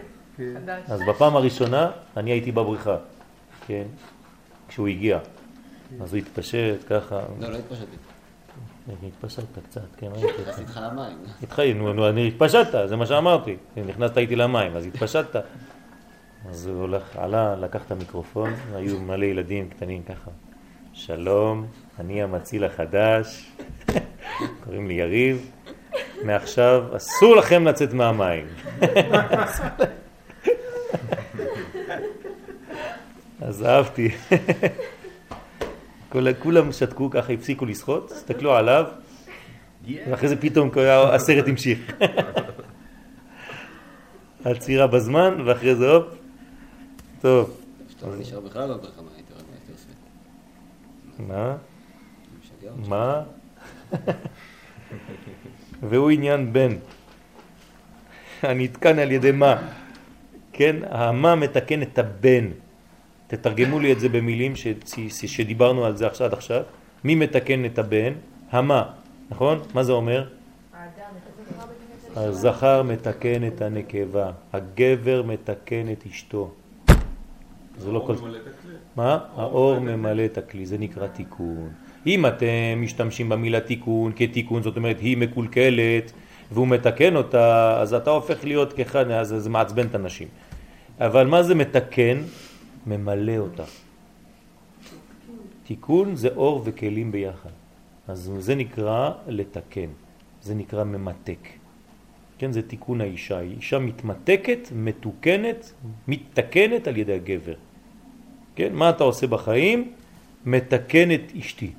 אז בפעם הראשונה אני הייתי בבריכה, כן? כשהוא הגיע. אז הוא התפשט ככה, לא, לא התפשטתי. התפשטת קצת, כן, ראיתי אותך. נכנסתי איתך למים. איתך, נו, נו, אני התפשטת, זה מה שאמרתי. נכנסת איתי למים, אז התפשטת. אז הוא הולך, עלה, לקח את המיקרופון, היו מלא ילדים קטנים ככה. שלום, אני המציל החדש, קוראים לי יריב, מעכשיו אסור לכם לצאת מהמים. אז אהבתי. כל- כולם שתקו ככה, הפסיקו לשחות, הסתכלו עליו, ואחרי זה פתאום הסרט המשיך. עצירה בזמן, ואחרי זה הופ, טוב, לא נשאר בכלל מה הייתי עושה? מה? מה? והוא עניין בן. הנתקן על ידי מה? כן, המה מתקן את הבן. תתרגמו לי את זה במילים שדיברנו על זה עכשיו עד עכשיו. מי מתקן את הבן? המה, נכון? מה זה אומר? הזכר מתקן את הנקבה, הגבר מתקן את אשתו. זה לא כל... מה? האור ממלא את הכלי, זה נקרא תיקון. אם אתם משתמשים במילה תיקון כתיקון, זאת אומרת היא מקולקלת והוא מתקן אותה, אז אתה הופך להיות כאחד, אז זה מעצבן את הנשים. אבל מה זה מתקן? ממלא אותה. תיקון זה אור וכלים ביחד. אז זה נקרא לתקן, זה נקרא ממתק. כן, זה תיקון האישה. אישה מתמתקת, מתוקנת, מתקנת על ידי הגבר. כן, מה אתה עושה בחיים? מתקן את אשתי.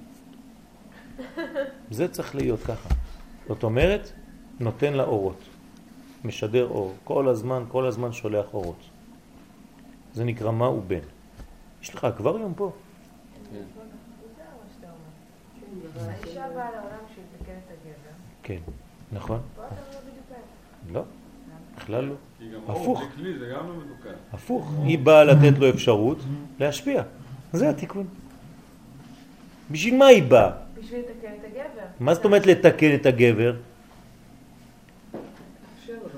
זה צריך להיות ככה. זאת אומרת, נותן לה אורות, משדר אור, כל הזמן, כל הזמן שולח אורות. זה נקרא מה הוא בן. יש לך אקווריום פה? כן. כן, נכון? לא, בכלל לא. הפוך. אור בלי כלי זה גם לא מתוקן. הפוך, היא באה לתת לו אפשרות להשפיע. זה התיקון. בשביל מה היא באה? בשביל לתקן את הגבר. מה זאת אומרת לתקן את הגבר?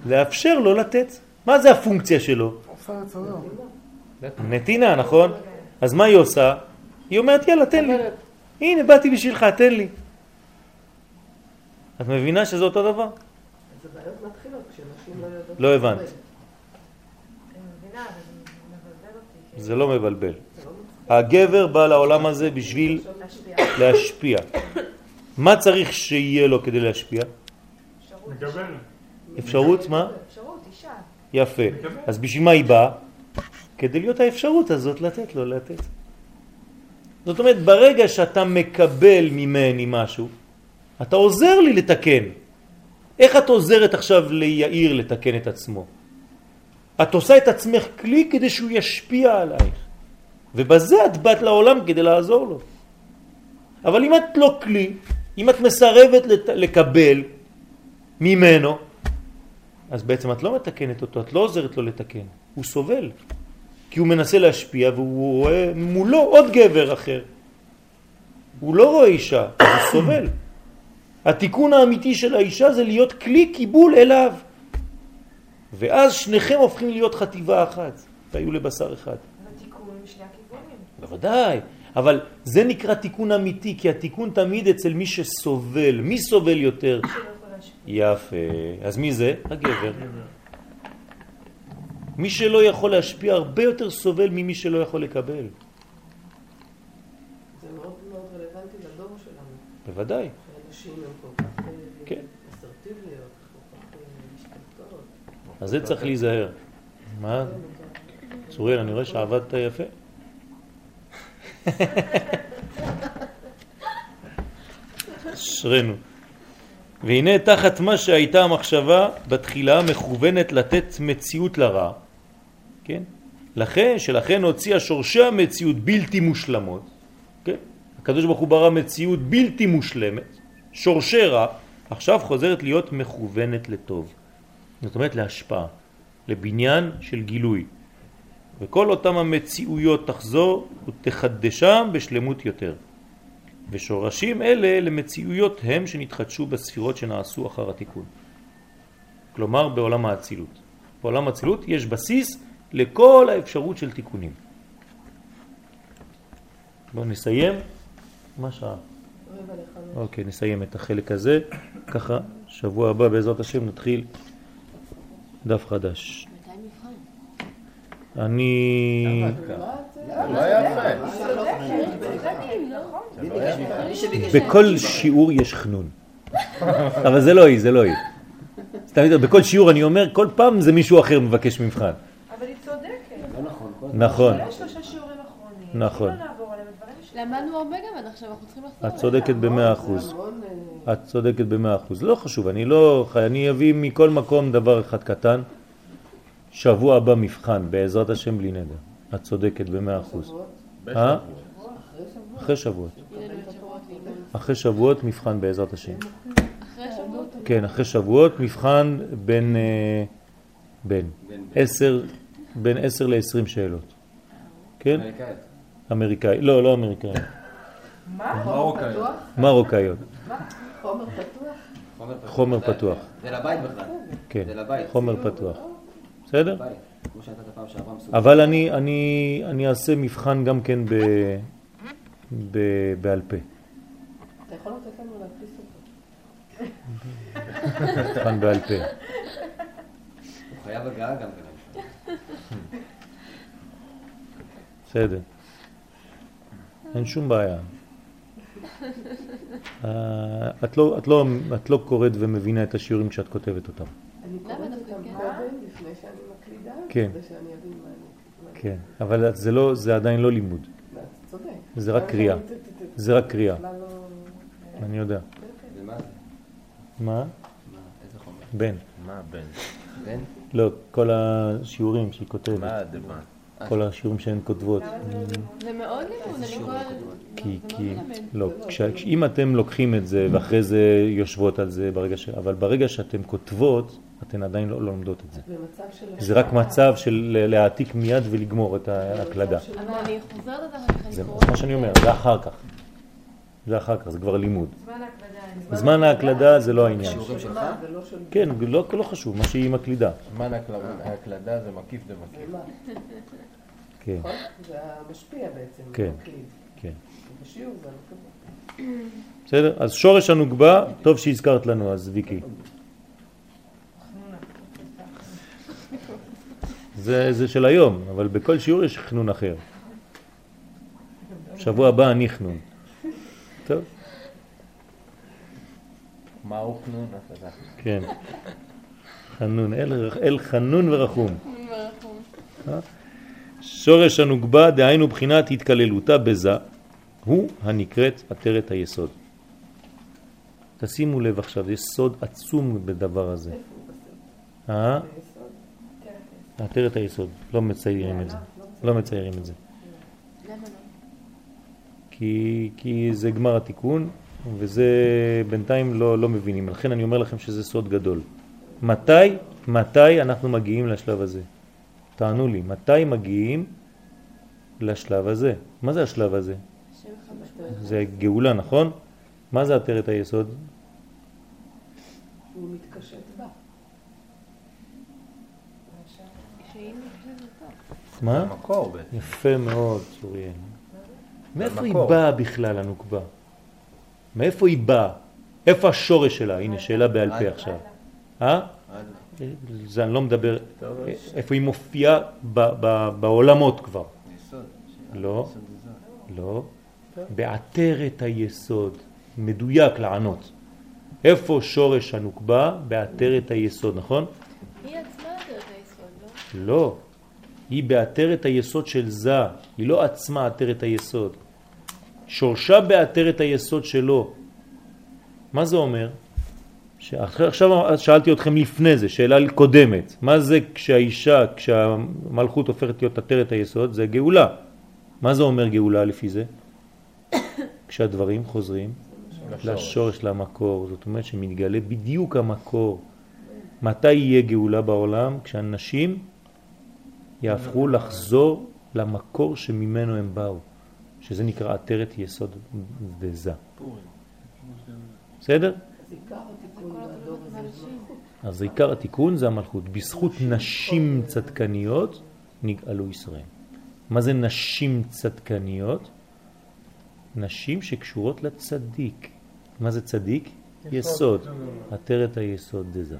לאפשר לו לתת. מה זה הפונקציה שלו? נתינה, נכון? אז מה היא עושה? היא אומרת, יאללה, תן לי. הנה, באתי בשבילך, תן לי. את מבינה שזה אותו דבר? לא. לא הבנת. אבל זה לא מבלבל. הגבר בא לעולם הזה בשביל להשפיע. מה צריך שיהיה לו כדי להשפיע? אפשרות. מה? אפשרות, אישה. יפה. אז בשביל מה היא באה? כדי להיות האפשרות הזאת לתת לו לתת. זאת אומרת, ברגע שאתה מקבל ממני משהו, אתה עוזר לי לתקן. איך את עוזרת עכשיו ליאיר לתקן את עצמו? את עושה את עצמך כלי כדי שהוא ישפיע עלייך. ובזה את באת לעולם כדי לעזור לו. אבל אם את לא כלי, אם את מסרבת לת... לקבל ממנו, אז בעצם את לא מתקנת אותו, את לא עוזרת לו לתקן. הוא סובל. כי הוא מנסה להשפיע והוא רואה מולו עוד גבר אחר. הוא לא רואה אישה, הוא סובל. התיקון האמיתי של האישה זה להיות כלי קיבול אליו. ואז שניכם הופכים להיות חטיבה אחת, והיו לבשר אחד. ותיקון משני הכיוונים. בוודאי, אבל זה נקרא תיקון אמיתי, כי התיקון תמיד אצל מי שסובל. מי סובל יותר? יפה. אז מי זה? הגבר. מי שלא יכול להשפיע הרבה יותר סובל ממי שלא יכול לקבל. זה מאוד מאוד רלוונטי לדור שלנו. בוודאי. שהנשים הן כל כך אה, כן. אסרטיביות, כל כך אה, משתלטות. אז זה צריך להיזהר. מה? צוריאל, אני רואה שעבדת יפה. אשרנו. והנה תחת מה שהייתה המחשבה בתחילה מכוונת לתת מציאות לרע, כן? לכן, שלכן הוציאה שורשי המציאות בלתי מושלמות, כן? הקדוש ברוך הוא ברא מציאות בלתי מושלמת, שורשי רע, עכשיו חוזרת להיות מכוונת לטוב. זאת אומרת להשפעה, לבניין של גילוי. וכל אותם המציאויות תחזור ותחדשם בשלמות יותר. ושורשים אלה למציאויות הם שנתחדשו בספירות שנעשו אחר התיקון. כלומר בעולם האצילות. בעולם האצילות יש בסיס לכל האפשרות של תיקונים. בואו נסיים. מה שעה? אוקיי, נסיים את החלק הזה. ככה, שבוע הבא בעזרת השם נתחיל דף חדש. אני... בכל שיעור יש חנון. אבל זה לא היא, זה לא היא. סתם, בכל שיעור אני אומר, כל פעם זה מישהו אחר מבקש מבחן. אבל היא צודקת. לא נכון. נכון. נכון. אם לא נעבור עליהם, הדברים למדנו הרבה גם עד עכשיו, אנחנו צריכים לחזור. את צודקת במאה אחוז. המון, אה, את צודקת במאה אחוז. לא חשוב, אני לא... אני אביא מכל מקום דבר אחד קטן. שבוע הבא מבחן, בעזרת השם בלי נדר. את צודקת במאה אחוז. אה? אחרי שבועות. אחרי שבועות. מבחן בעזרת השם. אחרי שבועות. כן, אחרי שבועות מבחן בין... אה, בין. עשר, בין עשר לעשרים שאלות. כן? אמריקאי. לא, לא אמריקאי. מרוקאי. פתוח? מרוקאיות. חומר פתוח? חומר פתוח. זה לבית בכלל. כן. חומר פתוח. בסדר? אבל אני, אני, אני אעשה מבחן גם כן ב, ב, בעל פה. אתה יכול לתת לנו להדפיס אותו. מבחן בעל פה. הוא חייב הגעה גם כן. בסדר. אין שום בעיה. אה, את לא, את, לא, את לא קוראת ומבינה את השיעורים כשאת כותבת אותם. אני קוראת אותם דווקא כן? קודם, לפני שאני מקלידה, כן. כדי שאני אבין מה אני... כן, אבל זה, לא, זה עדיין לא לימוד, אתה צודק. זה רק קריאה. זה רק קריאה, לא... אני יודע. מה? מה? איזה חומר? בן. מה בן? בן? לא, כל השיעורים שהיא כותבת, מה הדבן? כל השיעורים שהן כותבות. זה מאוד לימוד, אני כל... כותבות? כי, זה כי, מאוד מלמד. לא, כש, אם אתם לוקחים את זה ואחרי זה יושבות על זה ברגע ש... אבל ברגע שאתם כותבות, אתן עדיין לא לומדות את זה. זה רק מצב של להעתיק מיד ולגמור את ההקלדה. אבל אני חוזרת על זה אחר כך, זה אני זה קוראת. מה שאני אומר, זה אחר כך. זה אחר כך, זה כבר לימוד. זמן ההקלדה. זמן ההקלדה זה לא העניין. כן, לא, לא חשוב, מה שהיא מקלידה. זמן ההקלדה- זה מקיף דמקיף. כן, נכון? זה המשפיע בעצם. כן. כן. בשיעור זה המקבל. בסדר? אז שורש הנוגבה, טוב שהזכרת לנו אז ויקי. זה, זה של היום, אבל בכל שיעור יש חנון אחר. שבוע הבא אני חנון. טוב, מה הוא חנון? כן. חנון, אל, אל חנון ורחום. מרחום. שורש הנוגבה, דהיינו בחינת התקללותה בזה, הוא הנקראת עטרת היסוד. תשימו לב עכשיו, יש סוד עצום בדבר הזה. אה? עטרת היסוד, לא מציירים את זה. לא מציירים את זה. למה לא? כי, כי זה גמר התיקון, וזה בינתיים לא, לא מבינים. לכן אני אומר לכם שזה סוד גדול. מתי, מתי אנחנו מגיעים לשלב הזה? תענו לי, מתי מגיעים לשלב הזה? מה זה השלב הזה? זה גאולה, נכון? מה זה עטרת היסוד? הוא מתקשט בה. מה? יפה מאוד, צוריאל. מאיפה היא. באה בכלל, הנוקבה? מאיפה היא באה? איפה השורש שלה? הנה, שאלה בעל פה עכשיו. אה? זה אני לא מדבר, איפה היא מופיעה ב- ב- בעולמות כבר. לא. לא. בעטרת היסוד, מדויק לענות. איפה שורש הנוקבה? בעטרת היסוד, נכון? היא עצמה את היסוד, לא? לא. היא בעטרת היסוד של זה, היא לא עצמה עטרת היסוד. שורשה בעטרת היסוד שלו. מה זה אומר? שעכשיו עכשיו שאלתי אתכם לפני זה, שאלה קודמת. מה זה כשהאישה, כשהמלכות הופכת להיות עטרת היסוד? זה גאולה. מה זה אומר גאולה לפי זה? כשהדברים חוזרים לשורש, למקור. זאת אומרת שמתגלה בדיוק המקור. מתי יהיה גאולה בעולם? כשאנשים יהפכו לחזור למקור שממנו הם באו, שזה נקרא עטרת יסוד וזה. בסדר? אז עיקר התיקון זה המלכות. בזכות נשים צדקניות נגאלו ישראל. מה זה נשים צדקניות? נשים שקשורות לצדיק. מה זה צדיק? יסוד. עטרת היסוד דזה.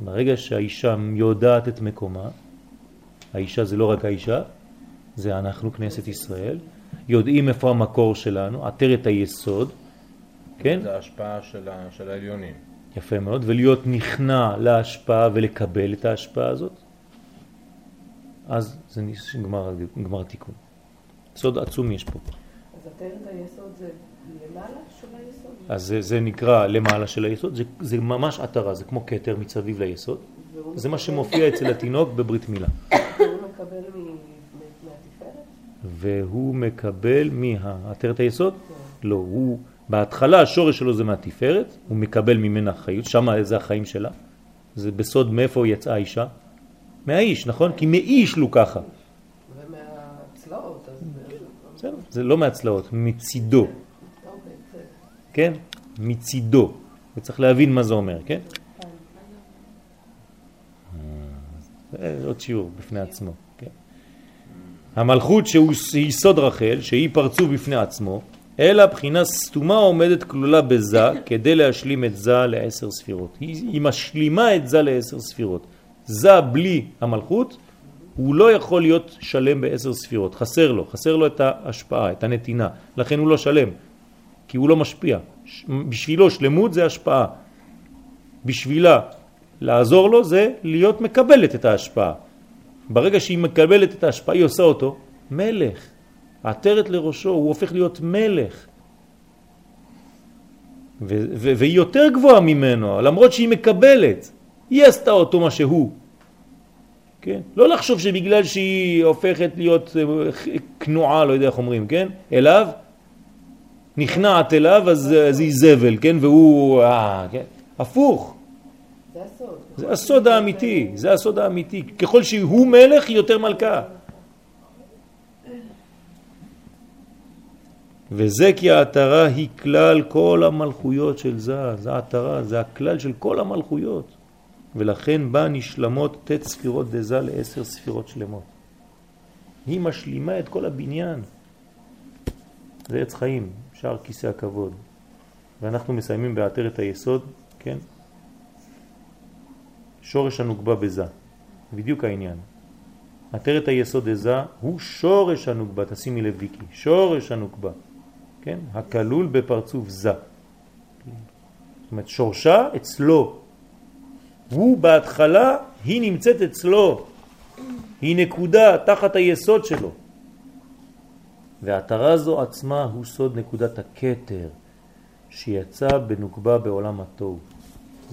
ברגע שהאישה יודעת את מקומה, האישה זה לא רק האישה, זה אנחנו, כנסת ישראל, יודעים איפה המקור שלנו, עטרת היסוד, כן? זה ההשפעה של ה- של העליונים. יפה מאוד, ולהיות נכנע להשפעה ולקבל את ההשפעה הזאת, אז זה נש- גמר, גמר תיקון. סוד עצום יש פה. אז עטרת היסוד זה למעלה של היסוד? אז זה, זה נקרא למעלה של היסוד, זה, זה ממש עטרה, זה כמו כתר מצביב ליסוד. זה מה שמופיע אצל התינוק בברית מילה. והוא מקבל מ- מ- מהתפארת? והוא מקבל מעטרת היסוד? לא, הוא, בהתחלה השורש שלו זה מהתפארת, הוא מקבל ממנה חיות, שם זה החיים שלה. זה בסוד מאיפה יצאה האישה? מהאיש, נכון? כי מאיש לו ככה. ומהצלעות, אז... בסדר, זה לא מהצלעות, מצידו. כן? מצידו. וצריך להבין מה זה אומר, כן? זה עוד שיעור בפני עצמו, כן? המלכות שהוא יסוד רחל, שהיא פרצוף בפני עצמו, אלא בחינה סתומה עומדת כלולה בזה כדי להשלים את זה לעשר ספירות. היא, היא משלימה את זה לעשר ספירות. זה בלי המלכות, הוא לא יכול להיות שלם בעשר ספירות. חסר לו, חסר לו את ההשפעה, את הנתינה. לכן הוא לא שלם, כי הוא לא משפיע. בשבילו שלמות זה השפעה. בשבילה לעזור לו זה להיות מקבלת את ההשפעה. ברגע שהיא מקבלת את ההשפעה, היא עושה אותו מלך. עטרת לראשו, הוא הופך להיות מלך. והיא יותר גבוהה ממנו, למרות שהיא מקבלת. היא עשתה אותו מה שהוא. כן? לא לחשוב שבגלל שהיא הופכת להיות אה, כנועה, לא יודע איך אומרים, כן? אליו, נכנעת אליו, אז, אז היא זבל, כן? והוא... אה, כן? הפוך. זה הסוד. האמיתי, זה הסוד האמיתי. ככל שהוא מלך, היא יותר מלכה. וזה כי העטרה היא כלל כל המלכויות של זה, זה העטרה, זה הכלל של כל המלכויות. ולכן בה נשלמות תת ספירות דזה לעשר ספירות שלמות. היא משלימה את כל הבניין. זה עץ חיים, שער כיסא הכבוד. ואנחנו מסיימים בעטרת היסוד, כן? שורש הנוגבה בזה. בדיוק העניין. עטרת היסוד דזה הוא שורש הנוגבה, תשימי לב ויקי, שורש הנוגבה, כן? הכלול בפרצוף זה. זאת אומרת, שורשה אצלו. הוא בהתחלה, היא נמצאת אצלו. היא נקודה תחת היסוד שלו. והעטרה זו עצמה הוא סוד נקודת הכתר שיצא בנוקבה בעולם התוהו.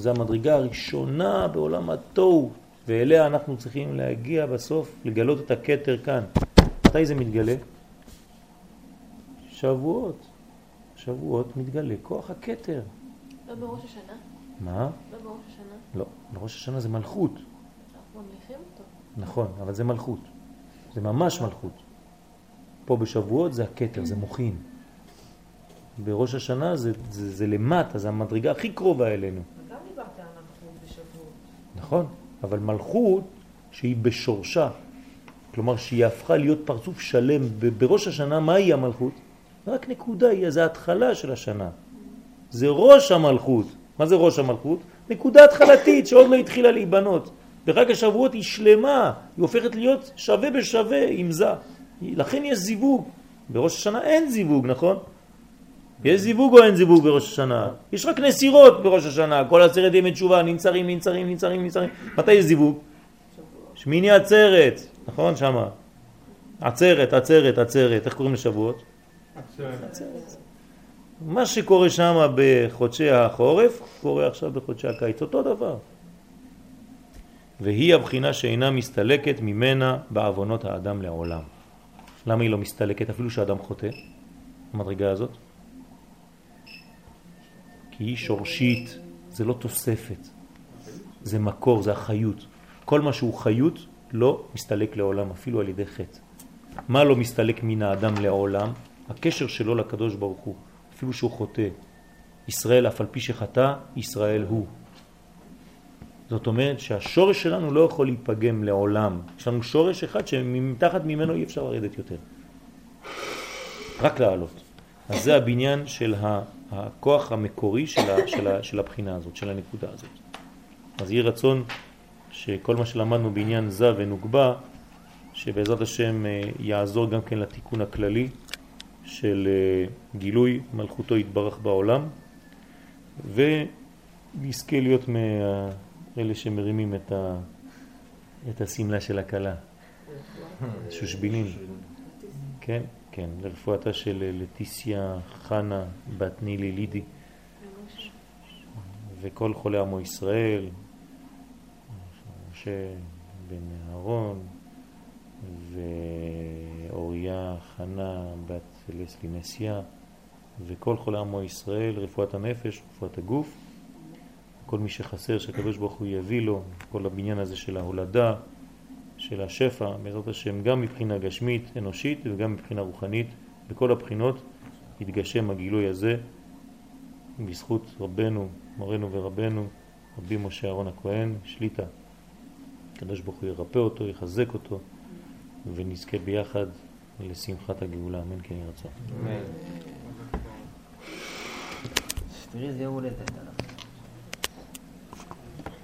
זו המדרגה הראשונה בעולם התוהו, ואליה אנחנו צריכים להגיע בסוף, לגלות את הכתר כאן. מתי זה מתגלה? שבועות. שבועות מתגלה כוח הכתר. לא בראש השנה? מה? לא בראש השנה? לא, בראש השנה זה מלכות. אנחנו ממליכים אותו. נכון, אבל זה מלכות. זה ממש מלכות. פה בשבועות זה הכתר, זה מוכין. בראש השנה זה, זה, זה למטה, זה המדרגה הכי קרובה אלינו. וגם דיברת על מלכות בשבועות. נכון, אבל מלכות שהיא בשורשה, כלומר שהיא הפכה להיות פרצוף שלם, בראש השנה מה היא המלכות? רק נקודה, היא זה ההתחלה של השנה. זה ראש המלכות. מה זה ראש המלכות? נקודה התחלתית שעוד לא התחילה להיבנות. בחג השבועות היא שלמה, היא הופכת להיות שווה בשווה עם זה. לכן יש זיווג. בראש השנה אין זיווג, נכון? יש זיווג או אין זיווג בראש השנה? יש רק נסירות בראש השנה, כל עצרת ימי תשובה, ננצרים, ננצרים, ננצרים, ננצרים. מתי יש זיווג? שמיני עצרת, נכון שמה? עצרת, עצרת, עצרת, איך קוראים לשבועות? מה שקורה שם בחודשי החורף, קורה עכשיו בחודשי הקיץ, אותו דבר. והיא הבחינה שאינה מסתלקת ממנה בעוונות האדם לעולם. למה היא לא מסתלקת אפילו שאדם חוטא? המדרגה הזאת? היא שורשית, זה לא תוספת, זה מקור, זה החיות. כל מה שהוא חיות לא מסתלק לעולם, אפילו על ידי חטא. מה לא מסתלק מן האדם לעולם? הקשר שלו לקדוש ברוך הוא, אפילו שהוא חוטא. ישראל, אף על פי שחטא, ישראל הוא. זאת אומרת שהשורש שלנו לא יכול להיפגם לעולם. יש לנו שורש אחד שמתחת ממנו אי אפשר לרדת יותר. רק לעלות. אז זה הבניין של ה- הכוח המקורי של, ה, של, ה, של הבחינה הזאת, של הנקודה הזאת. אז יהיה רצון שכל מה שלמדנו בעניין זה ונוגבה, שבעזרת השם אה, יעזור גם כן לתיקון הכללי של אה, גילוי מלכותו יתברך בעולם, ונזכה להיות מאלה שמרימים את, ה, את הסמלה של הכלה, שושבינים, כן? כן, לרפואתה של לטיסיה חנה בת נילי לידי. וכל חולי עמו ישראל, משה בן אהרון ואוריה חנה בת לסלינסיה וכל חולי עמו ישראל, רפואת הנפש, רפואת הגוף, כל מי שחסר שהקדוש ברוך הוא יביא לו, כל הבניין הזה של ההולדה, של השפע, בעזרת השם, גם מבחינה גשמית, אנושית וגם מבחינה רוחנית, בכל הבחינות יתגשם הגילוי הזה בזכות רבנו, מורנו ורבנו, רבי משה אהרון הכהן, שליטה. הקדוש ברוך הוא ירפא אותו, יחזק אותו, ונזכה ביחד לשמחת הגאולה, אמן כן ירצה. תראי איזה יום הולדת.